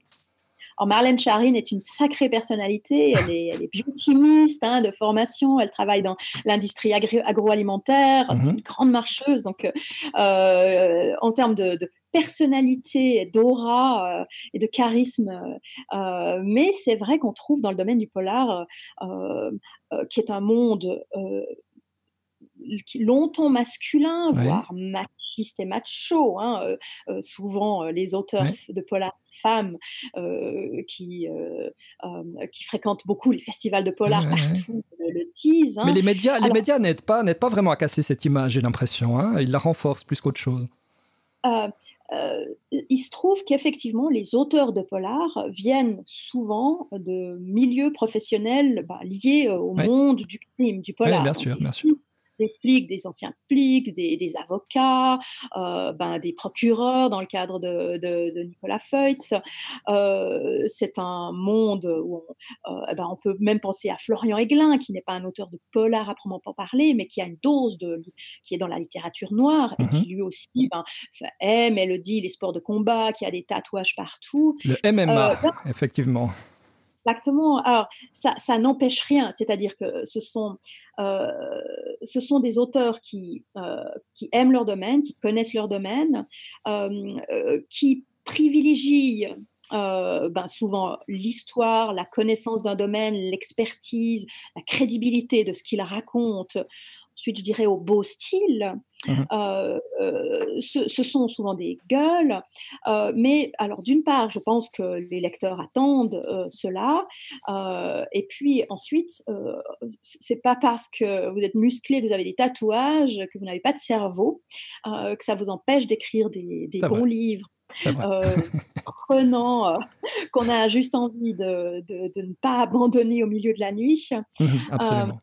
Marlène Charine est une sacrée personnalité. Elle est, biochimiste hein, de formation. Elle travaille dans l'industrie agroalimentaire. C'est mhm. une grande marcheuse. Donc, en termes de, personnalité, d'aura et de charisme. mais c'est vrai qu'on trouve dans le domaine du polar, qui est un monde longtemps masculin, voire machiste et macho. Hein, euh, euh, souvent, euh, les auteurs de polar femmes qui, qui fréquentent beaucoup les festivals de polar partout le, disent. Hein. Mais les médias, les médias n'aident pas, pas vraiment à casser cette image, j'ai l'impression. Hein. Ils la renforcent plus qu'autre chose. il se trouve qu'effectivement, les auteurs de polar viennent souvent de milieux professionnels bah, liés au monde du crime, du polar. Oui, bien sûr, bien sûr des flics, des anciens flics, des, avocats, euh, ben, des procureurs dans le cadre de, Nicolas Feutz. Euh, c'est un monde où on, euh, ben, on, peut même penser à Florian Aiglin, qui n'est pas un auteur de polar à proprement parler, mais qui a une dose de, qui est dans la littérature noire et qui mhm. lui aussi ben, aime et le dit les sports de combat, qui a des tatouages partout. Le MMA, effectivement. Exactement. Alors, ça, n'empêche rien. C'est-à-dire que ce sont, euh, ce sont des auteurs qui, euh, qui aiment leur domaine, qui connaissent leur domaine, euh, qui privilégient ben, souvent l'histoire, la connaissance d'un domaine, l'expertise, la crédibilité de ce qu'ils racontent ensuite je dirais au beau style. Mmh euh, euh, ce, sont souvent des gueules, euh, mais alors d'une part, je pense que les lecteurs attendent cela, et puis ensuite, c'est pas parce que vous êtes musclé, que vous avez des tatouages, que vous n'avez pas de cerveau, que ça vous empêche d'écrire des, bons livres. prenant qu'on a juste envie de, de, ne pas abandonner au milieu de la nuit. [LAUGHS] Absolument.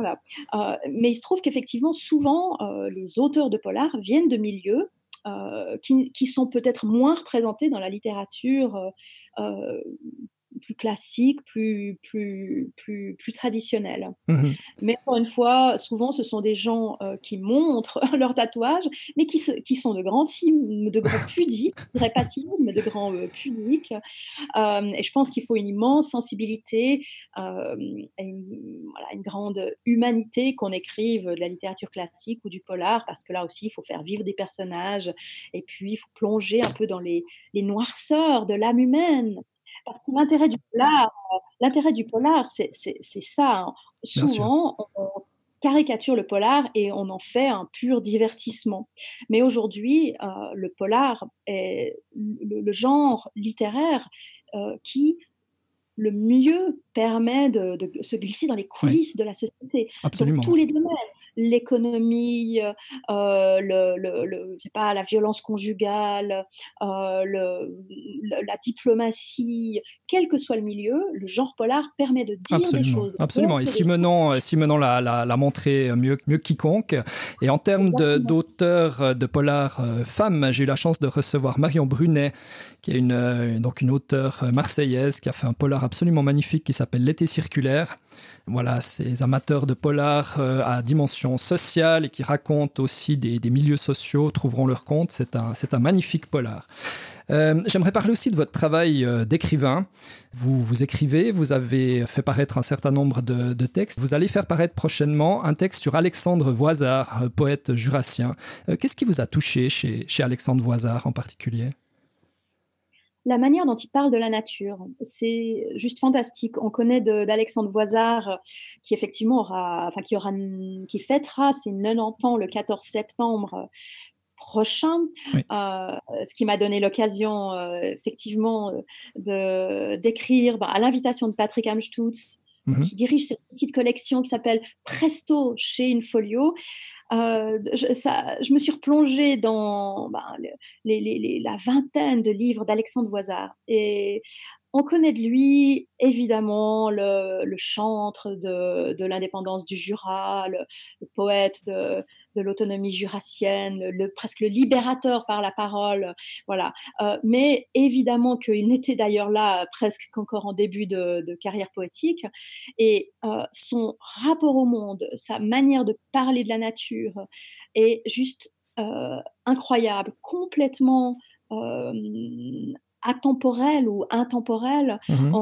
Euh, mais il se trouve qu'effectivement, souvent, euh, les auteurs de polar viennent de milieux euh, qui, sont peut-être moins représentés dans la littérature plus classique, plus, plus, plus, plus traditionnel. Mmh mais encore une fois, souvent, ce sont des gens euh, qui montrent [LAUGHS] leur tatouage, mais qui, qui sont de grands de grands [LAUGHS] pudiques, je dirais pas timides, mais de grands euh, pudiques. Euh, et je pense qu'il faut une immense sensibilité, une, voilà, une grande humanité qu'on écrive de la littérature classique ou du polar, parce que là aussi, il faut faire vivre des personnages, et puis il faut plonger un peu dans les, les noirceurs de l'âme humaine. Parce que l'intérêt du polar, l'intérêt du polar, c'est ça. Hein. Souvent, on caricature le polar et on en fait un pur divertissement. Mais aujourd'hui, euh, le polar est le, genre littéraire euh, qui le mieux permet de, se glisser dans les coulisses de la société, Absolument. dans tous les domaines. L'économie, le, le, pas, la violence conjugale, le, la diplomatie, quel que soit le milieu, le genre polar permet de dire des choses. Absolument. Et Simenon, Simenon l'a montré mieux, mieux que quiconque. Et en termes d'auteurs de, polar femmes, j'ai eu la chance de recevoir Marion Brunet, qui est une, donc une auteure marseillaise qui a fait un polar absolument magnifique qui s'appelle L'été circulaire. Voilà, ces amateurs de polar euh, à dimension sociale et qui racontent aussi des, milieux sociaux trouveront leur compte. C'est un, un magnifique polar. Euh, j'aimerais parler aussi de votre travail euh, d'écrivain. Vous, vous écrivez, vous avez fait paraître un certain nombre de, textes. Vous allez faire paraître prochainement un texte sur Alexandre Voisard, poète jurassien. Qu'est-ce qui vous a touché chez, chez Alexandre Voisard en particulier? La manière dont il parle de la nature, c'est juste fantastique. On connaît d'Alexandre Voisard, qui effectivement aura, enfin, qui aura, qui fêtera ses 90 ans le 14 septembre prochain, euh, ce qui m'a donné l'occasion euh, effectivement de d'écrire bah, à l'invitation de Patrick Amstutz, mhm. qui dirige cette petite collection qui s'appelle Presto chez Infolio. Euh, je, me suis replongée dans ben, la vingtaine de livres d'Alexandre Voisard. On connaît de lui, évidemment, le, chantre de, l'indépendance du Jura, le, poète de, l'autonomie jurassienne, presque le libérateur par la parole. Voilà. Euh, mais évidemment qu'il n'était d'ailleurs là presque qu'encore en début de, carrière poétique. Et euh, son rapport au monde, sa manière de parler de la nature est juste euh, incroyable, complètement atemporel ou intemporel. Mmh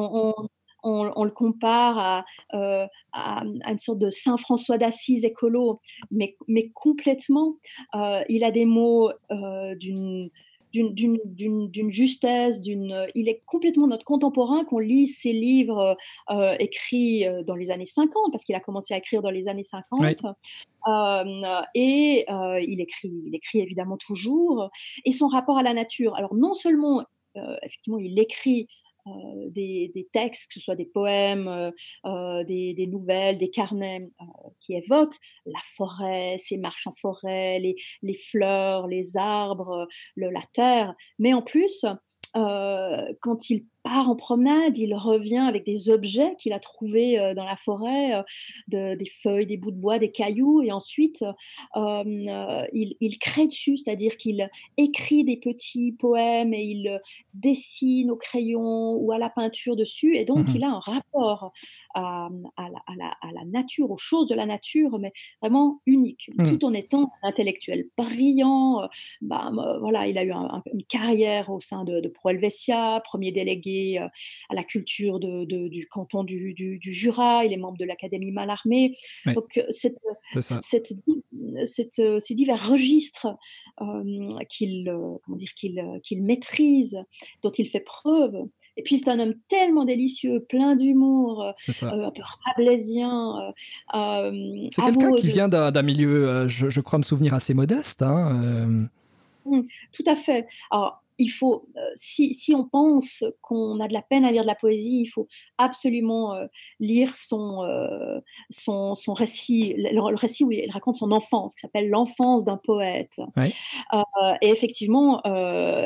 on, le compare euh, à, une sorte de Saint François d'Assise écolo, mais, mais complètement. Euh, il a des mots euh, d'une d'une justesse, d'une. Il est complètement notre contemporain qu'on lit ses livres écrits dans les années 50, parce qu'il a commencé à écrire dans les années 50. et il écrit, il écrit évidemment toujours. Et son rapport à la nature. Alors non seulement euh, effectivement, il écrit euh, des, textes, que ce soit des poèmes, euh, des, nouvelles, des carnets qui évoquent la forêt, ses marches en forêt, les, fleurs, les arbres, la terre, mais en plus, quand il part en promenade, il revient avec des objets qu'il a trouvés euh, dans la forêt, euh, des feuilles, des bouts de bois, des cailloux, et ensuite euh, il, crée dessus, c'est-à-dire qu'il écrit des petits poèmes et il dessine au crayon ou à la peinture dessus, et donc mmh il a un rapport à, la, nature, aux choses de la nature, mais vraiment unique, mmh. tout en étant un intellectuel brillant. Bah, voilà, il a eu une carrière au sein de, de Pro Helvetia, premier délégué euh, à la culture du canton du, Jura, il est membre de l'Académie Mallarmé. Donc, euh, cette, cette, euh, ces divers registres qu'il qu'il maîtrise, dont il fait preuve. Et puis, c'est un homme tellement délicieux, plein d'humour, un peu rabelaisien. c'est quelqu'un qui vient d'un milieu, je, crois me souvenir, assez modeste. Hein, mmh, tout à fait. Alors, il faut, euh, si, si, on pense qu'on a de la peine à lire de la poésie, il faut absolument euh, lire son, euh, son, son, récit, le, récit où il raconte son enfance, qui s'appelle L'enfance d'un poète. et effectivement,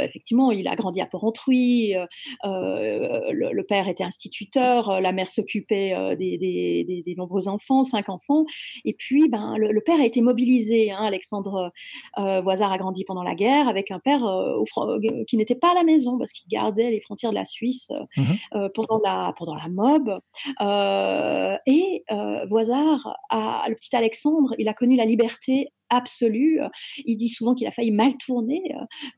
effectivement, il a grandi à Porrentruy, le, le, père était instituteur, la mère s'occupait des, des, des, nombreux enfants, cinq enfants, et puis ben, le, père a été mobilisé. Hein, Alexandre Voisard a grandi pendant la guerre avec un père au, qui n'était pas à la maison parce qu'il gardait les frontières de la Suisse euh, mmh euh, pendant, la, pendant la mob. Euh, et Voisard, le petit Alexandre, il a connu la liberté absolue. Il dit souvent qu'il a failli mal tourner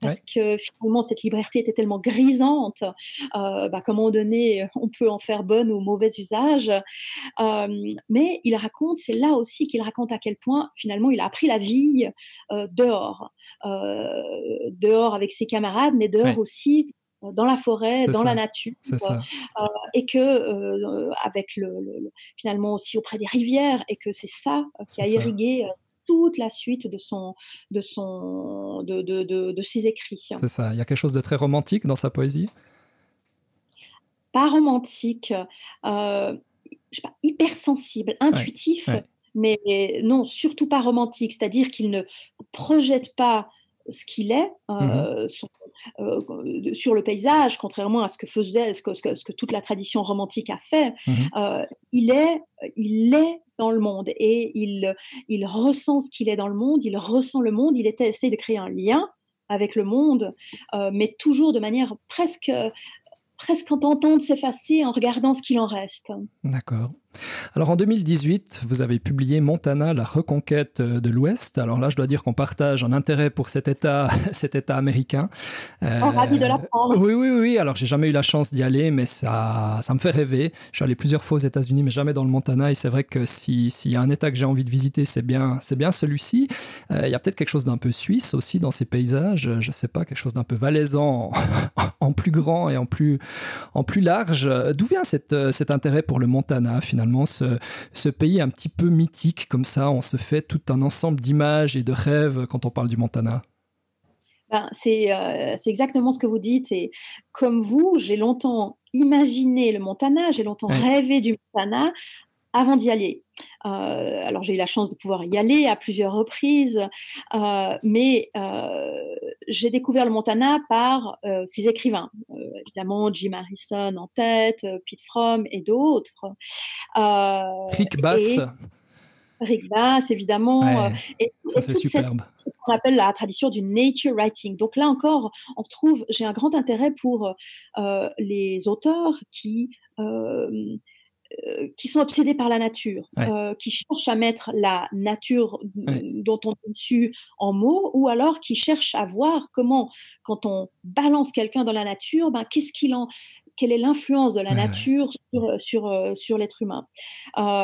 parce que finalement cette liberté était tellement grisante euh, bah, moment donné on peut en faire bon ou mauvais usage. mais il raconte, c'est là aussi qu'il raconte à quel point finalement il a appris la vie dehors. Euh, dehors avec ses camarades, mais dehors aussi euh, dans la forêt, dans la nature, euh, et que avec le, finalement aussi auprès des rivières, et que c'est ça qui a irrigué toute la suite de son de son de, de, de, ses écrits. C'est ça. Il y a quelque chose de très romantique dans sa poésie? Pas romantique, je sais pas, hypersensible, intuitif mais non, surtout pas romantique, c'est-à-dire qu'il ne projette pas ce qu'il est mmh euh, sur le paysage, contrairement à ce que faisait, ce que, ce que, toute la tradition romantique a fait. Mmh euh, il est, il est dans le monde et il, il ressent ce qu'il est dans le monde, il ressent le monde, il essaie de créer un lien avec le monde, euh, mais toujours de manière presque presque en tentant de s'effacer en regardant ce qu'il en reste. D'accord. Alors en 2018, vous avez publié Montana, la reconquête euh, de l'Ouest. Alors là, je dois dire qu'on partage un intérêt pour cet État, [LAUGHS] cet État américain. Euh, oh, ravi de l'apprendre. Oui, oui, oui. Alors j'ai jamais eu la chance d'y aller, mais ça, ça me fait rêver. Je suis allé plusieurs fois aux États-Unis, mais jamais dans le Montana. Et c'est vrai que s'il y a un État que j'ai envie de visiter, c'est bien, c'est bien celui-ci. Euh, il y a peut-être quelque chose d'un peu suisse aussi dans ces paysages. Je sais pas, quelque chose d'un peu valaisan, [LAUGHS] en, plus grand et en plus, en plus large. D'où vient cet intérêt pour le Montana finalement? Ce, pays un petit peu mythique, comme ça, on se fait tout un ensemble d'images et de rêves quand on parle du Montana. Ben, euh, c'est exactement ce que vous dites. Et comme vous, j'ai longtemps imaginé le Montana, j'ai longtemps rêvé du Montana avant d'y aller. Euh, alors j'ai eu la chance de pouvoir y aller à plusieurs reprises, euh, mais euh, j'ai découvert le Montana par ses écrivains, évidemment Jim Harrison en tête, Pete Fromm et d'autres. Rick Bass. Rick Bass, évidemment. et, ça c'est superbe. qu'on appelle la tradition du nature writing. Donc là encore, on trouve, j'ai un grand intérêt pour les auteurs qui euh, qui sont obsédés par la nature, euh, qui cherchent à mettre la nature dont on est issu en mots, ou alors qui cherchent à voir comment, quand on balance quelqu'un dans la nature, ben, qu'est-ce qu'il en, quelle est l'influence de la nature sur, sur, euh, sur l'être humain.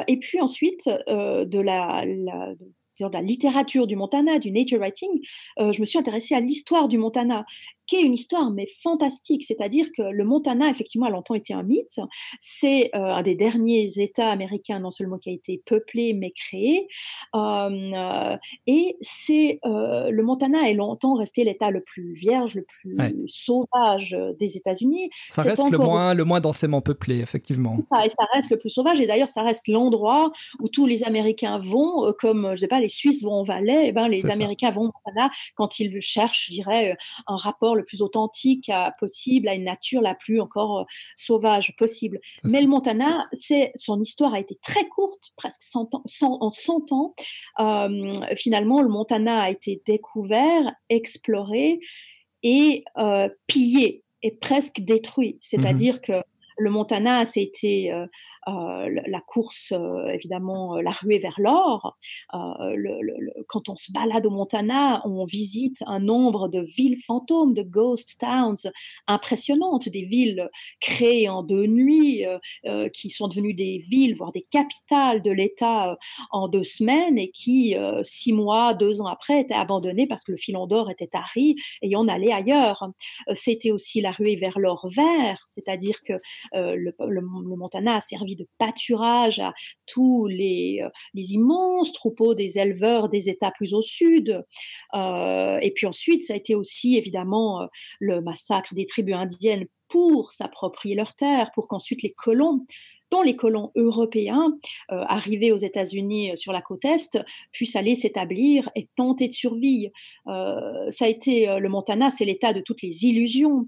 et puis ensuite, de la, la de la littérature du Montana, du nature writing, je me suis intéressée à l'histoire du Montana qui est une histoire mais fantastique. C'est-à-dire que le Montana, effectivement, a longtemps été un mythe. C'est euh, un des derniers États américains, non seulement qui a été peuplé mais créé. Euh, et c'est euh, le Montana est longtemps resté l'État le plus vierge, le plus sauvage des États-Unis. Ça reste le moins, le moins densément peuplé, effectivement. Ça, et ça reste le plus sauvage. Et d'ailleurs, ça reste l'endroit où tous les Américains vont, comme je sais pas, les Suisses vont au Valais, et ben les Américains vont au Montana quand ils cherchent, je dirais, un rapport le plus authentique possible, à une nature la plus encore euh, sauvage possible. Mais le Montana, c'est son histoire a été très courte, presque 100 ans, en 100 ans. Euh, finalement, le Montana a été découvert, exploré et euh, pillé et presque détruit. C'est-à-dire mmh que le Montana, c'était la course, euh, évidemment, la ruée vers l'or. quand on se balade au Montana, on visite un nombre de villes fantômes, de ghost towns impressionnantes, des villes créées en deux nuits, qui sont devenues des villes, voire des capitales de l'État en deux semaines et qui, six mois, deux ans après, étaient abandonnées parce que le filon d'or était tari et on allait ailleurs. C'était aussi la ruée vers l'or vert, c'est-à-dire que euh, le, Montana a servi de pâturage à tous les, euh, les immenses troupeaux des éleveurs des États plus au sud. Euh, et puis ensuite, ça a été aussi évidemment le massacre des tribus indiennes pour s'approprier leurs terres, pour qu'ensuite les colons dont les colons européens euh, arrivés aux États-Unis euh, sur la côte est puissent aller s'établir et tenter de survivre. Euh, ça a été le Montana, c'est l'état de toutes les illusions.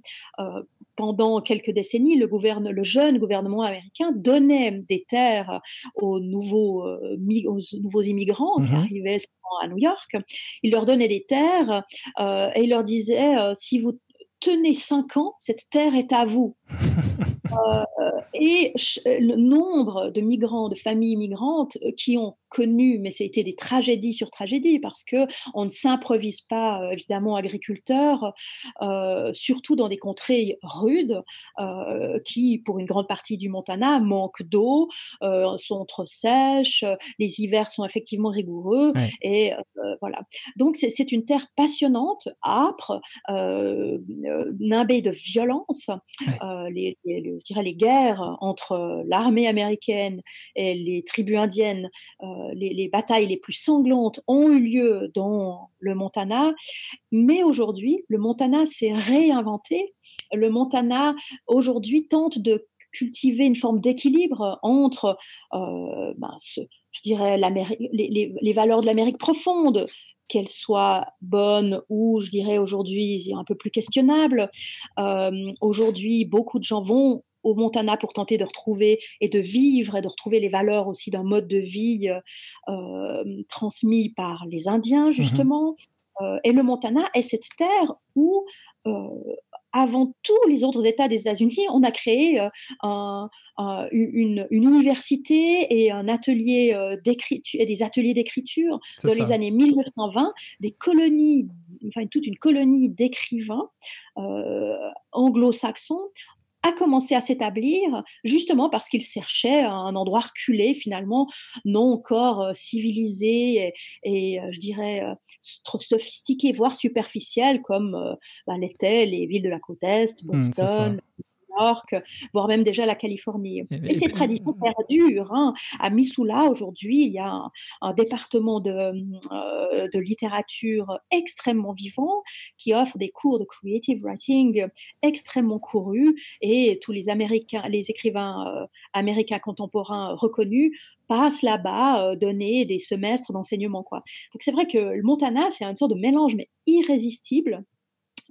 pendant quelques décennies, le, le, jeune gouvernement américain donnait des terres aux nouveaux, aux nouveaux immigrants qui mmh arrivaient à New York. Il leur donnait des terres et il leur disait si vous tenez cinq ans, cette terre est à vous. [LAUGHS] Euh, et le nombre de migrants, de familles migrantes euh, qui ont connu, mais c'était des tragédies sur tragédies parce que on ne s'improvise pas euh, évidemment agriculteur, surtout dans des contrées rudes qui, pour une grande partie du Montana, manquent d'eau, sont trop sèches, les hivers sont effectivement rigoureux et voilà. Donc c'est une terre passionnante, âpre, nimbée de violence. les, je dirais, les guerres entre l'armée américaine et les tribus indiennes, euh, les, batailles les plus sanglantes ont eu lieu dans le Montana. Mais aujourd'hui, le Montana s'est réinventé. Le Montana, aujourd'hui, tente de cultiver une forme d'équilibre entre, ben, je dirais, les valeurs de l'Amérique profonde, qu'elles soient bonnes ou, je dirais, aujourd'hui un peu plus questionnables. aujourd'hui, beaucoup de gens vont au Montana pour tenter de retrouver et de vivre et de retrouver les valeurs aussi d'un mode de vie euh, transmis par les Indiens, mmh justement. Euh, et le Montana est cette terre où, euh, avant tous les autres États des États-Unis, on a créé une, université et un atelier d'écriture, des ateliers d'écriture dans les années 1920, des colonies, enfin toute une colonie d'écrivains anglo-saxons a commencé à s'établir justement parce qu'il cherchait un endroit reculé finalement, non encore euh, civilisé et, euh, je dirais euh, trop sophistiqué, voire superficiel comme bah, l'étaient les villes de la côte Est, mmh, Boston, York, voire même déjà la Californie. Et, ces traditions perdurent. Hein. À Missoula, aujourd'hui, il y a un, département de, euh, de, littérature extrêmement vivant qui offre des cours de creative writing extrêmement courus et tous les Américains, les écrivains euh, américains contemporains reconnus passent là-bas euh, donner des semestres d'enseignement. Quoi. Donc c'est vrai que le Montana, c'est une sorte de mélange mais irrésistible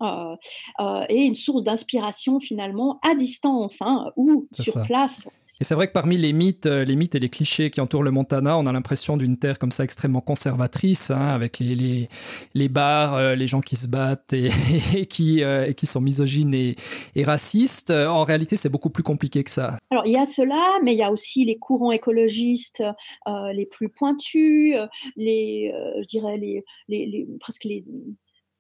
et une source d'inspiration finalement à distance hein, ou sur place. Et c'est vrai que parmi les mythes, euh, les mythes et les clichés qui entourent le Montana, on a l'impression d'une terre comme ça extrêmement conservatrice, hein, avec les, les, les bars, les gens qui se battent et, [LAUGHS] qui, qui sont misogynes et, et racistes. En réalité, c'est beaucoup plus compliqué que ça. Alors, il y a cela, mais il y a aussi les courants écologistes les plus pointus, les, je dirais, les, les presque les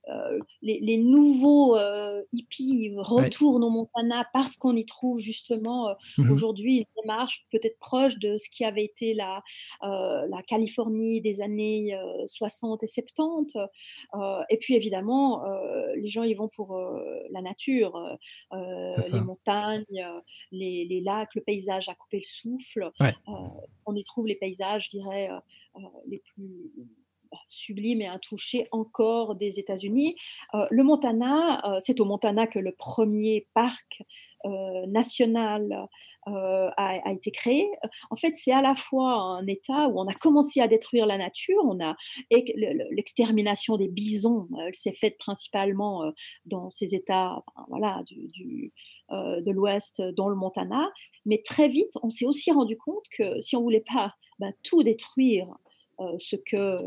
euh, les, nouveaux euh, hippies retournent au Montana parce qu'on y trouve justement euh, mmh aujourd'hui une démarche peut-être proche de ce qui avait été la, la Californie des années 60 et 70. et puis évidemment, les gens y vont pour la nature, les montagnes, les, lacs, le paysage à couper le souffle. on y trouve les paysages, je dirais, les plus sublime et intouché encore des États-Unis. Euh, le Montana, euh, c'est au Montana que le premier parc euh, national a, été créé. En fait, c'est à la fois un État où on a commencé à détruire la nature, on a l'extermination des bisons, elle s'est faite principalement dans ces États, voilà, du, de l'Ouest, dont le Montana. Mais très vite, on s'est aussi rendu compte que si on voulait pas bah, tout détruire, ce que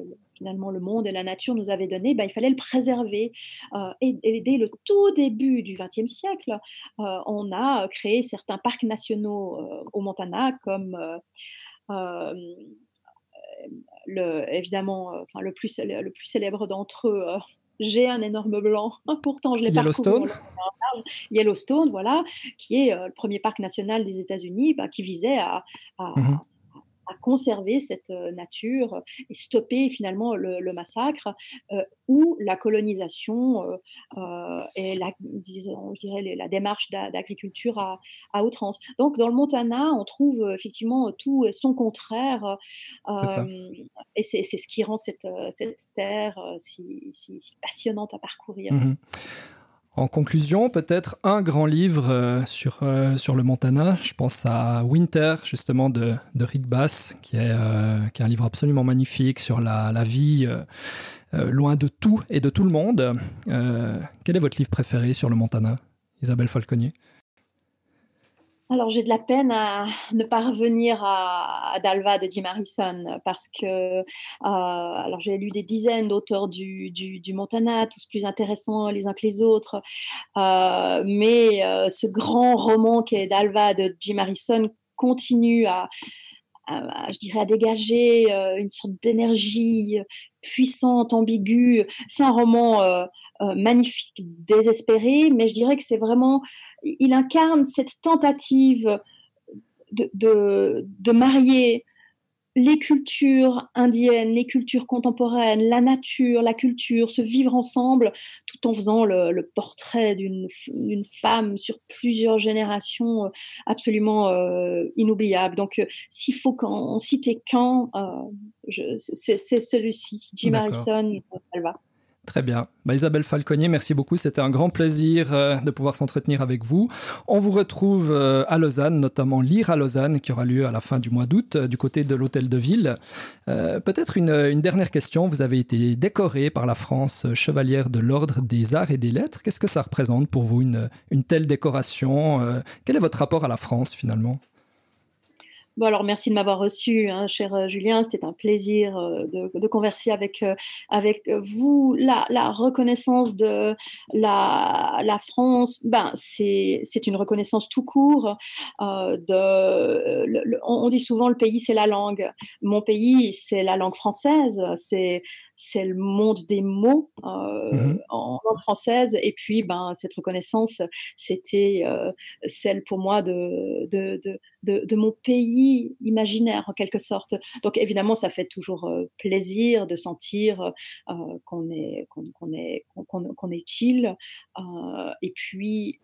finalement le monde et la nature nous avaient donné, ben, il fallait le préserver. Euh, et, dès le tout début du XXe siècle, euh, on a créé certains parcs nationaux euh, au Montana, comme le, évidemment enfin, le, plus, le plus célèbre d'entre eux. j'ai un énorme blanc, [LAUGHS] pourtant je l'ai Yellowstone. Yellowstone, voilà, qui est le premier parc national des États-Unis, ben, qui visait à, mmh à conserver cette euh, nature et stopper finalement le, massacre euh, ou la colonisation euh, et la, disons, je dirais la démarche d'agriculture à, à, outrance. Donc dans le Montana, on trouve effectivement tout son contraire et c'est ce qui rend cette, cette terre si, si, passionnante à parcourir. Mmh en conclusion, peut-être un grand livre euh, sur, euh, sur le Montana. Je pense à Winter, justement, de, Rick Bass, qui est, euh, qui est un livre absolument magnifique sur la, la vie loin de tout et de tout le monde. quel est votre livre préféré sur le Montana, Isabelle Falconier? Alors j'ai de la peine à ne pas revenir à, Dalva de Jim Harrison parce que euh, alors j'ai lu des dizaines d'auteurs du, Montana, tous plus intéressants les uns que les autres, euh, mais euh, ce grand roman qui est Dalva de Jim Harrison continue à, je dirais, à dégager une sorte d'énergie puissante, ambiguë. C'est un roman magnifique, désespéré, mais je dirais que c'est vraiment il incarne cette tentative de, de, marier les cultures indiennes, les cultures contemporaines, la nature, la culture, se vivre ensemble, tout en faisant le, portrait d'une femme sur plusieurs générations euh, absolument euh, inoubliable. Donc, euh, s'il faut en citer qu'un, c'est celui-ci, Jim Harrison, va. Très bien. Bah, Isabelle Falconier, merci beaucoup. C'était un grand plaisir euh, de pouvoir s'entretenir avec vous. On vous retrouve euh, à Lausanne, notamment Lire à Lausanne, qui aura lieu à la fin du mois d'août, euh, du côté de l'Hôtel de Ville. Peut-être une, dernière question. Vous avez été décorée par la France chevalière de l'Ordre des Arts et des Lettres. Qu'est-ce que ça représente pour vous, une telle décoration Quel est votre rapport à la France, finalement? Bon, alors merci de m'avoir reçu, hein, cher euh, Julien. C'était un plaisir euh, de, converser avec, euh, avec vous. La, reconnaissance de la, la France, ben, c'est une reconnaissance tout court. De, le, on, dit souvent le pays, c'est la langue. Mon pays, c'est la langue française. C'est c'est le monde des mots euh, mmh en langue française. Et puis, ben, cette reconnaissance, c'était euh, celle pour moi de de, de, de, mon pays imaginaire, en quelque sorte. Donc, évidemment, ça fait toujours euh, plaisir de sentir euh, qu'on est, qu'on est, qu'on est utile. et puis,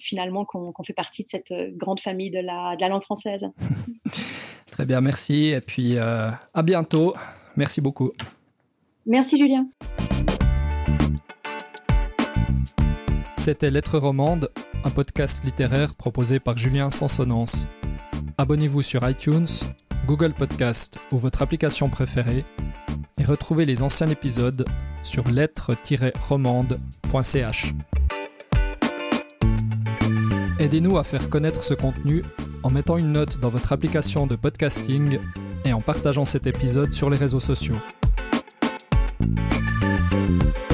finalement, qu'on fait partie de cette grande famille de la, de la langue française. [LAUGHS] Très bien, merci. Et puis, à bientôt. Merci beaucoup. Merci Julien. C'était Lettres Romande, un podcast littéraire proposé par Julien Sansonance. Abonnez-vous sur iTunes, Google Podcast ou votre application préférée et retrouvez les anciens épisodes sur lettres-romande.ch. Aidez-nous à faire connaître ce contenu en mettant une note dans votre application de podcasting et en partageant cet épisode sur les réseaux sociaux. Thank you.